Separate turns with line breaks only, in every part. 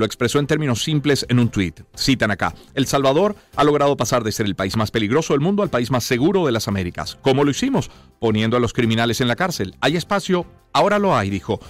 lo expresó en términos simples en un tuit. Citan acá, El Salvador ha logrado pasar de ser el país más peligroso del mundo al país más seguro de las Américas. ¿Cómo lo hicimos? Poniendo a los criminales en la cárcel. ¿Hay espacio? Ahora lo hay, dijo.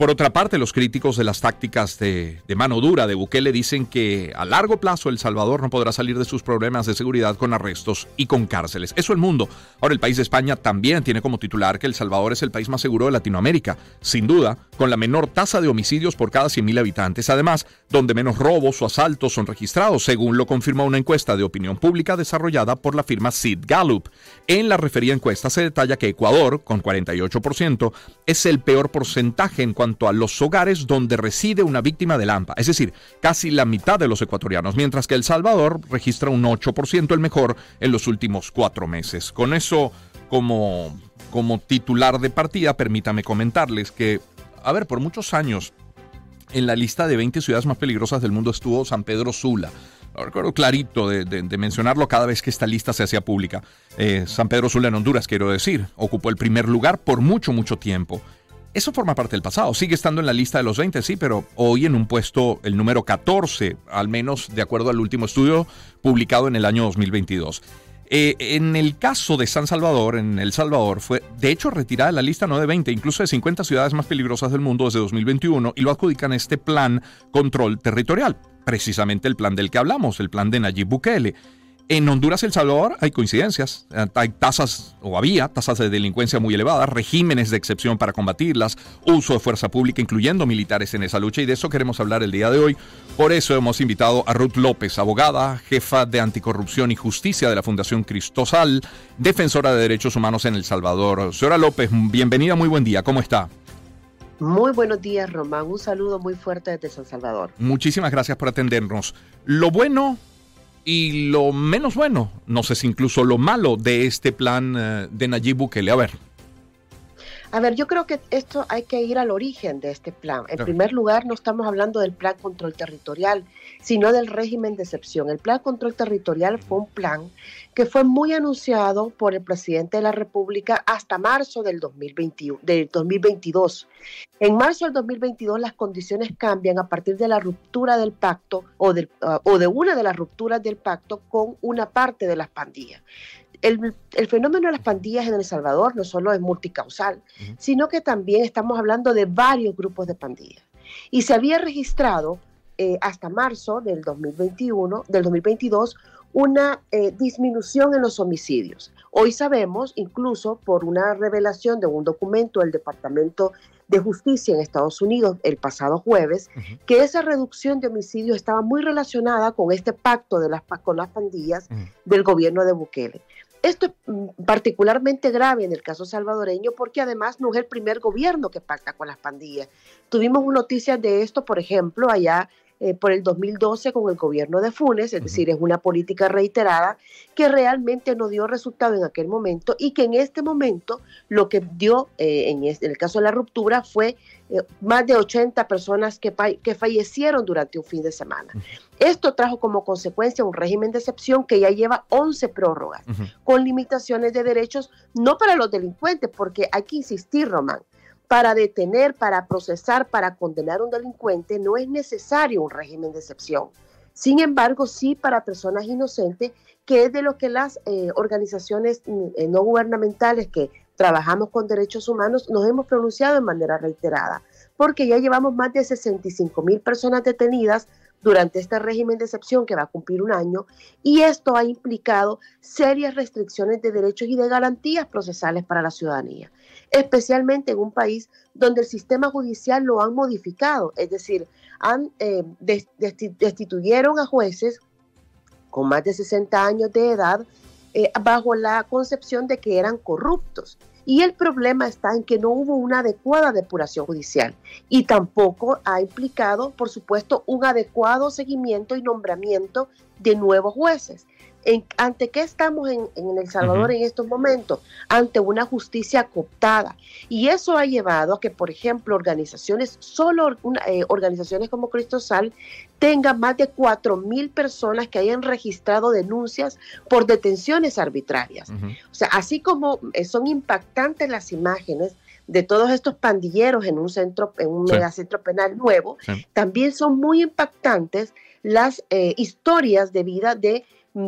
Por otra parte, los críticos de las tácticas de, mano dura de Bukele dicen que a largo plazo El Salvador no podrá salir de sus problemas de seguridad con arrestos y con cárceles. Eso el mundo. Ahora, el país de España también tiene como titular que El Salvador es el país más seguro de Latinoamérica, sin duda, con la menor tasa de homicidios por cada 100.000 habitantes, además, donde menos robos o asaltos son registrados, según lo confirma una encuesta de opinión pública desarrollada por la firma Sid Gallup. En la referida encuesta se detalla que Ecuador, con 48%, es el peor porcentaje en cuanto a los hogares donde reside una víctima de Lampa, es decir, casi la mitad de los ecuatorianos, mientras que El Salvador registra un 8%, el mejor en los últimos cuatro meses. Con eso como, como titular de partida, permítame comentarles que, a ver, por muchos años en la lista de 20 ciudades más peligrosas del mundo estuvo San Pedro Sula. Lo recuerdo clarito de, mencionarlo cada vez que esta lista se hacía pública. Eh, San Pedro Sula en Honduras, quiero decir, ocupó el primer lugar por mucho, mucho tiempo. Eso forma parte del pasado. Sigue estando en la lista de los 20, sí, pero hoy en un puesto, el número 14, al menos de acuerdo al último estudio publicado en el año 2022. Eh, en el caso de San Salvador, en El Salvador, fue de hecho retirada de la lista no de 20, incluso de 50 ciudades más peligrosas del mundo desde 2021 y lo adjudican este plan control territorial, precisamente el plan del que hablamos, el plan de Nayib Bukele. En Honduras y El Salvador hay coincidencias. Eh, hay tasas, o había tasas de delincuencia muy elevadas, regímenes de excepción para combatirlas, uso de fuerza pública, incluyendo militares en esa lucha, y de eso queremos hablar el día de hoy. Por eso hemos invitado a Ruth López, abogada, jefa de anticorrupción y justicia de la Fundación Cristosal, defensora de derechos humanos en El Salvador. Señora López, bienvenida, muy buen día, ¿cómo está?
Muy buenos días, Román. Un saludo muy fuerte desde San Salvador.
Muchísimas gracias por atendernos. Lo bueno y lo menos bueno, no sé si incluso lo malo de este plan eh, de Nayib Bukele. A ver.
A ver, yo creo que esto hay que ir al origen de este plan. En primer lugar, no estamos hablando del plan control territorial, sino del régimen de excepción. El plan control territorial fue un plan que fue muy anunciado por el presidente de la República hasta marzo del, 2021, del 2022. En marzo del 2022 las condiciones cambian a partir de la ruptura del pacto o, ah, o de una de las rupturas del pacto con una parte de las pandillas el, fenómeno de las pandillas en El Salvador no solo es multicausal, sino que también estamos hablando de varios grupos de pandillas. Y se había registrado eh, hasta marzo del 2021, del 2022, una eh, disminución en los homicidios. Hoy sabemos, incluso por una revelación de un documento del Departamento de Justicia en Estados Unidos el pasado jueves, que esa reducción de homicidios estaba muy relacionada con este pacto de las, con las pandillas del gobierno de Bukele. Esto es mm, particularmente grave en el caso salvadoreño porque además no es el primer gobierno que pacta con las pandillas. Tuvimos noticias de esto, por ejemplo, allá eh, por el 2012 con el gobierno de Funes, es decir, es una política reiterada que realmente no dio resultado en aquel momento y que en este momento lo que dio, eh, en, el caso de la ruptura, fue eh, más de 80 personas que, que fallecieron durante un fin de semana. Esto trajo como consecuencia un régimen de excepción que ya lleva 11 prórrogas, con limitaciones de derechos, no para los delincuentes, porque hay que insistir, Román, para detener, para procesar, para condenar a un delincuente no es necesario un régimen de excepción. Sin embargo, sí para personas inocentes, que es de lo que las eh, organizaciones eh, no gubernamentales que trabajamos con derechos humanos nos hemos pronunciado de manera reiterada, porque ya llevamos más de 65 mil personas detenidas durante este régimen de excepción que va a cumplir un año y esto ha implicado serias restricciones de derechos y de garantías procesales para la ciudadanía especialmente en un país donde el sistema judicial lo han modificado, es decir, han, eh, destituyeron a jueces con más de 60 años de edad eh, bajo la concepción de que eran corruptos. Y el problema está en que no hubo una adecuada depuración judicial y tampoco ha implicado, por supuesto, un adecuado seguimiento y nombramiento de nuevos jueces. ¿Ante qué estamos en, El Salvador en estos momentos? Ante una justicia cooptada. Y eso ha llevado a que, por ejemplo, organizaciones, solo eh, organizaciones como Cristosal, tengan más de 4 mil personas que hayan registrado denuncias por detenciones arbitrarias. O sea, así como eh, son impactantes las imágenes de todos estos pandilleros en un centro, en un megacentro penal nuevo, también son muy impactantes las eh, historias de vida de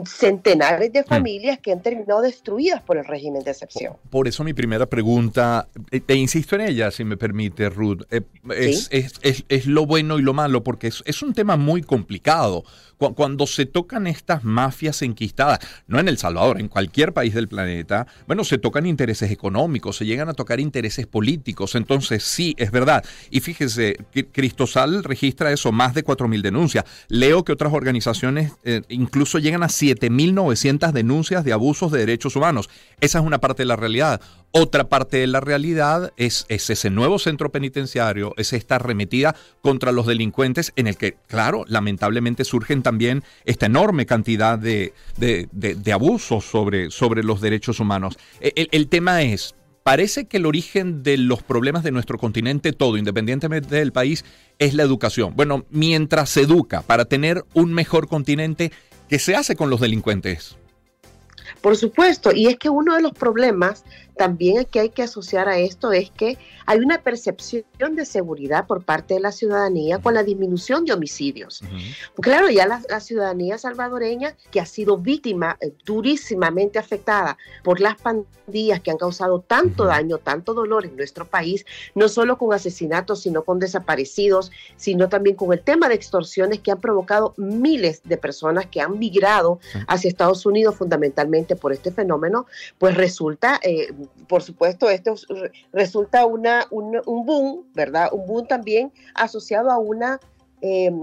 centenares de mm. familias que han terminado destruidas por el régimen de excepción.
Por eso mi primera pregunta, eh, te insisto en ella, si me permite, Ruth, eh, es, es, lo bueno y lo malo, porque es, un tema muy complicado. Cuando se tocan estas mafias enquistadas, no en El Salvador, en cualquier país del planeta, bueno, se tocan intereses económicos, se llegan a tocar intereses políticos, entonces sí, es verdad. Y fíjese, Cristosal registra eso, más de 4.000 denuncias. Leo que otras organizaciones eh, incluso llegan a 7.900 denuncias de abusos de derechos humanos. Esa es una parte de la realidad. Otra parte de la realidad es, ese nuevo centro penitenciario, es esta arremetida contra los delincuentes en el que, claro, lamentablemente surgen también esta enorme cantidad de, abusos sobre, sobre los derechos humanos. E, el tema es, parece que el origen de los problemas de nuestro continente todo, independientemente del país, es la educación. Bueno, mientras se educa para tener un mejor continente, ¿qué se hace con los delincuentes?
Por supuesto, y es que uno de los problemas también que hay que asociar a esto es que hay una percepción de seguridad por parte de la ciudadanía con la disminución de homicidios. Claro, ya la, ciudadanía salvadoreña que ha sido víctima eh, durísimamente afectada por las pandillas que han causado tanto daño, tanto dolor en nuestro país, no solo con asesinatos, sino con desaparecidos, sino también con el tema de extorsiones que han provocado miles de personas que han migrado hacia Estados Unidos fundamentalmente por este fenómeno, pues resulta eh, por supuesto, esto resulta una, un, boom, ¿verdad? Un boom también asociado a una em,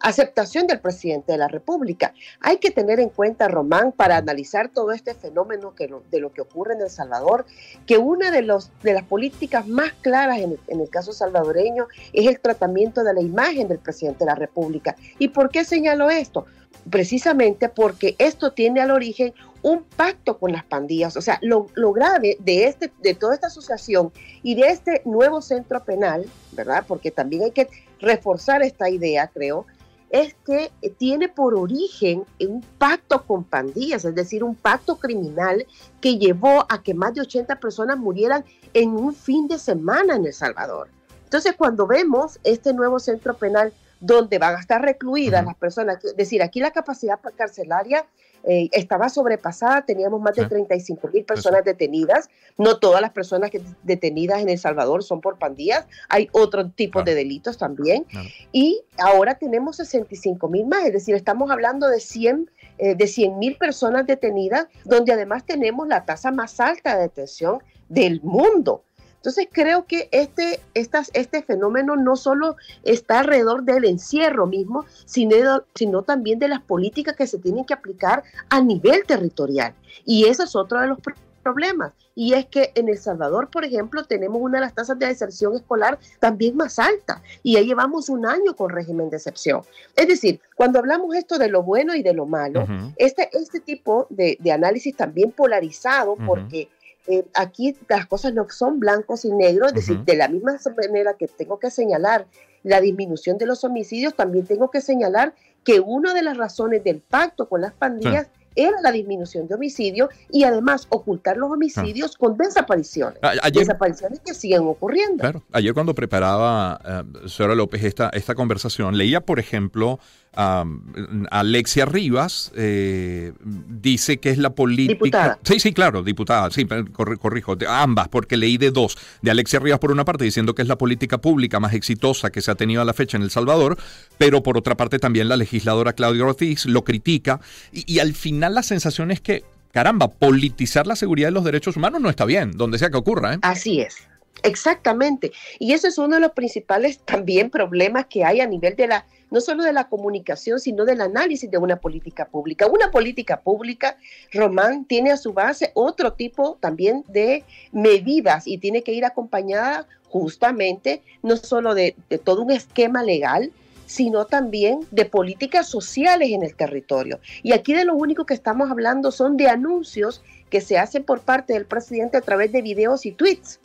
aceptación del presidente de la República. Hay que tener en cuenta, Román, para analizar todo este fenómeno que de lo que ocurre en El Salvador, que una de, los, de las políticas más claras en en el caso salvadoreño es el tratamiento de la imagen del presidente de la República. ¿Y por qué señalo esto? Precisamente porque esto tiene al origen un pacto con las pandillas. O sea, lo, grave de, este, de toda esta asociación y de este nuevo centro penal, ¿verdad? Porque también hay que reforzar esta idea, creo, es que tiene por origen un pacto con pandillas, es decir, un pacto criminal que llevó a que más de 80 personas murieran en un fin de semana en El Salvador. Entonces, cuando vemos este nuevo centro penal donde van a estar recluidas las personas, es decir, aquí la capacidad carcelaria eh, estaba sobrepasada, teníamos más de 35 mil personas detenidas. No todas las personas que, detenidas en El Salvador son por pandillas, hay otro tipo de delitos también. Y ahora tenemos 65 mil más, es decir, estamos hablando de 100 eh, de 100 mil personas detenidas, donde además tenemos la tasa más alta de detención del mundo. Entonces creo que este, este fenómeno no solo está alrededor del encierro mismo, sino, sino también de las políticas que se tienen que aplicar a nivel territorial. Y ese es otro de los problemas. Y es que en El Salvador, por ejemplo, tenemos una de las tasas de deserción escolar también más alta. Y ya llevamos un año con régimen de excepción. Es decir, cuando hablamos esto de lo bueno y de lo malo, este, este tipo de, análisis también polarizado, porque eh, aquí las cosas no son blancos y negros, es decir, de la misma manera que tengo que señalar la disminución de los homicidios, también tengo que señalar que una de las razones del pacto con las pandillas era la disminución de homicidios y además ocultar los homicidios con desapariciones. desapariciones que siguen ocurriendo.
Claro, ayer cuando preparaba, uh, señora López, esta, esta conversación, leía, por ejemplo, Alexia Rivas eh, dice que es la política.
Diputada.
Sí, sí, claro, diputada, sí, corrijo, ambas, porque leí de dos. De Alexia Rivas, por una parte, diciendo que es la política pública más exitosa que se ha tenido a la fecha en El Salvador, pero por otra parte, también la legisladora Claudia Ortiz lo critica. Y, al final, la sensación es que, caramba, politizar la seguridad de los derechos humanos no está bien, donde sea que ocurra. ¿eh?
Así es. Exactamente. Y eso es uno de los principales también problemas que hay a nivel de la no solo de la comunicación, sino del análisis de una política pública. Una política pública, Román, tiene a su base otro tipo también de medidas y tiene que ir acompañada justamente no solo de, todo un esquema legal, sino también de políticas sociales en el territorio. Y aquí de lo único que estamos hablando son de anuncios que se hacen por parte del presidente a través de videos y tweets.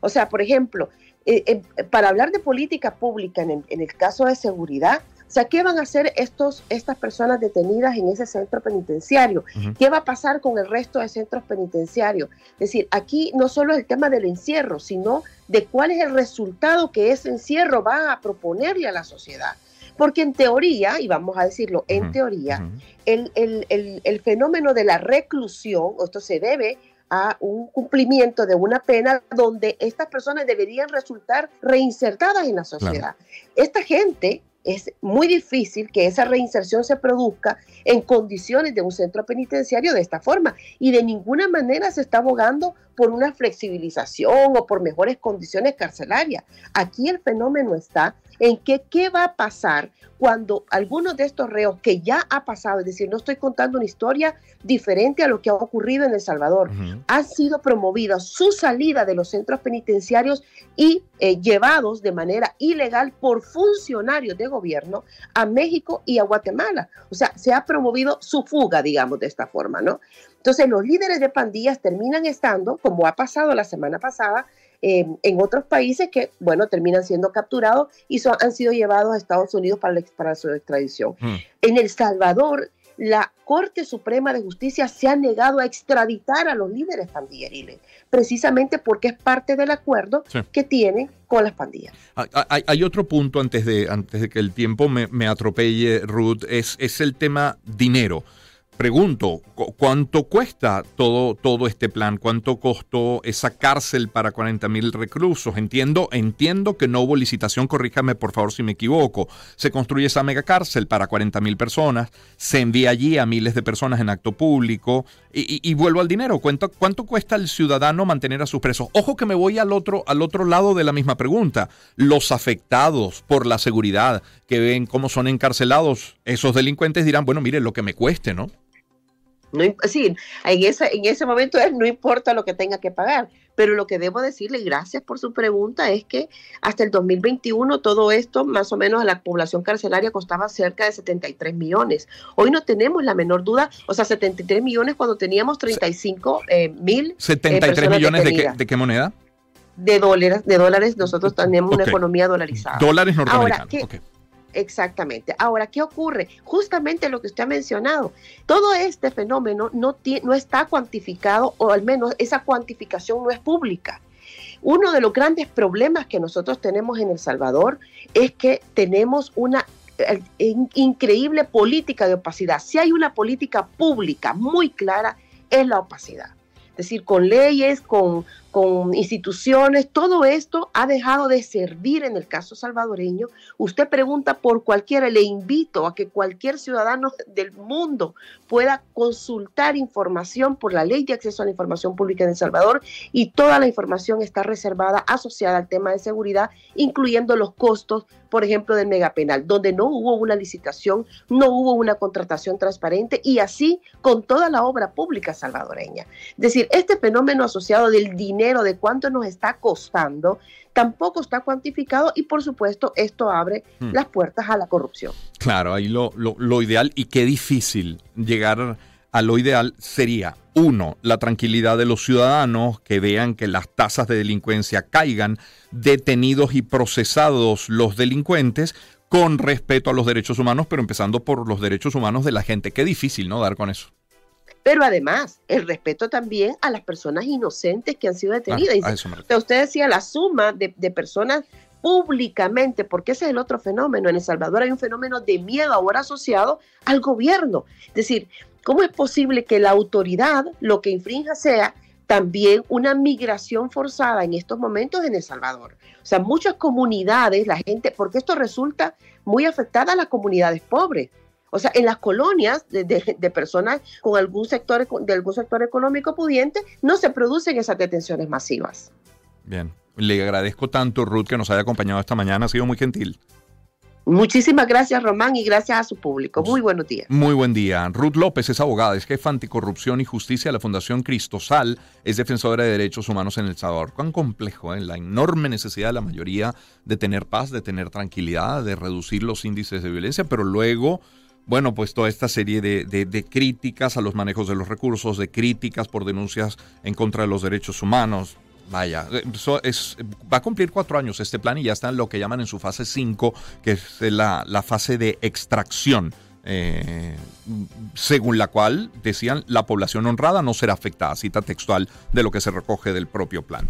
O sea, por ejemplo, eh, eh, para hablar de política pública en el, caso de seguridad, O sea, ¿qué van a hacer estos, estas personas detenidas en ese centro penitenciario? ¿Qué va a pasar con el resto de centros penitenciarios? Es decir, aquí no solo es el tema del encierro, sino de cuál es el resultado que ese encierro va a proponerle a la sociedad. Porque en teoría, y vamos a decirlo, en teoría, el, el, fenómeno de la reclusión, esto se debe a un cumplimiento de una pena donde estas personas deberían resultar reinsertadas en la sociedad. Esta gente es muy difícil que esa reinserción se produzca en condiciones de un centro penitenciario de esta forma. Y de ninguna manera se está abogando por una flexibilización o por mejores condiciones carcelarias. Aquí el fenómeno está en que qué va a pasar cuando algunos de estos reos que ya ha pasado, es decir, no estoy contando una historia diferente a lo que ha ocurrido en El Salvador, han sido promovidas su salida de los centros penitenciarios y eh, llevados de manera ilegal por funcionarios de gobierno a México y a Guatemala. O sea, se ha promovido su fuga, digamos, de esta forma, ¿no? Entonces, los líderes de pandillas terminan estando, como ha pasado la semana pasada, en otros países que, bueno, terminan siendo capturados y son, han sido llevados a Estados Unidos para, para su extradición. Hmm. En El Salvador, la Corte Suprema de Justicia se ha negado a extraditar a los líderes pandilleriles, precisamente porque es parte del acuerdo que tiene con las pandillas.
Hay, otro punto antes de, antes de que el tiempo me, me atropelle, Ruth, es, es el tema dinero. Pregunto, ¿cuánto cuesta todo, todo este plan? ¿Cuánto costó esa cárcel para 40 mil reclusos? Entiendo, entiendo que no hubo licitación, corríjame por favor si me equivoco. Se construye esa mega cárcel para 40 mil personas, se envía allí a miles de personas en acto público y, vuelvo al dinero. ¿Cuánto, ¿Cuánto cuesta al ciudadano mantener a sus presos? Ojo que me voy al otro, al otro lado de la misma pregunta. Los afectados por la seguridad que ven cómo son encarcelados, esos delincuentes dirán, bueno, mire, lo que me cueste, ¿no?
No, sí, en, en ese momento es, no importa lo que tenga que pagar, pero lo que debo decirle, gracias por su pregunta, es que hasta el 2021 todo esto, más o menos a la población carcelaria costaba cerca de 73 millones. Hoy no tenemos la menor duda, o sea, 73 millones cuando teníamos 35 eh, mil.
¿73 eh, millones de qué, de qué moneda?
De dólares, de dólares, nosotros tenemos una economía dolarizada.
Dólares norteamericanos.
Ahora, Exactamente. Ahora, ¿qué ocurre? Justamente lo que usted ha mencionado. Todo este fenómeno no, no está cuantificado, o al menos esa cuantificación no es pública. Uno de los grandes problemas que nosotros tenemos en El Salvador es que tenemos una eh, increíble política de opacidad. Si hay una política pública muy clara, es la opacidad. Es decir, con leyes, con, con instituciones, todo esto ha dejado de servir en el caso salvadoreño. Usted pregunta por cualquiera, le invito a que cualquier ciudadano del mundo pueda consultar información por la ley de acceso a la información pública en El Salvador y toda la información está reservada asociada al tema de seguridad, incluyendo los costos, por ejemplo, del megapenal, donde no hubo una licitación, no hubo una contratación transparente y así con toda la obra pública salvadoreña. Es decir, este fenómeno asociado del dinero de cuánto nos está costando, tampoco está cuantificado y por supuesto esto abre hmm. las puertas a la corrupción.
Claro, ahí lo, lo, ideal y qué difícil llegar a lo ideal sería, uno, la tranquilidad de los ciudadanos, que vean que las tasas de delincuencia caigan, detenidos y procesados los delincuentes, con respeto a los derechos humanos, pero empezando por los derechos humanos de la gente. Qué difícil, ¿no? Dar con eso.
Pero además, el respeto también a las personas inocentes que han sido detenidas. usted decía la suma de, personas públicamente, porque ese es el otro fenómeno. En El Salvador hay un fenómeno de miedo ahora asociado al gobierno. Es decir, ¿cómo es posible que la autoridad lo que infrinja sea también una migración forzada en estos momentos en El Salvador? O sea, muchas comunidades, la gente, porque esto resulta muy afectada a las comunidades pobres. O sea, en las colonias de, personas con algún sector, de algún sector económico pudiente, no se producen esas detenciones masivas.
Bien, le agradezco tanto, Ruth, que nos haya acompañado esta mañana. Ha sido muy gentil.
Muchísimas gracias, Román, y gracias a su público. Muy buenos días.
Muy buen día. Ruth López es abogada, es jefa anticorrupción y justicia de la Fundación Cristosal, es defensora de derechos humanos en El Salvador. Cuán complejo, ¿eh? la enorme necesidad de la mayoría de tener paz, de tener tranquilidad, de reducir los índices de violencia, pero luego bueno, pues toda esta serie de, críticas a los manejos de los recursos, de críticas por denuncias en contra de los derechos humanos, Vaya, va a cumplir cuatro años este plan y ya está en lo que llaman en su fase 5, que es la, la fase de extracción. Eh, según la cual decían la población honrada no será afectada, cita textual de lo que se recoge del propio plan.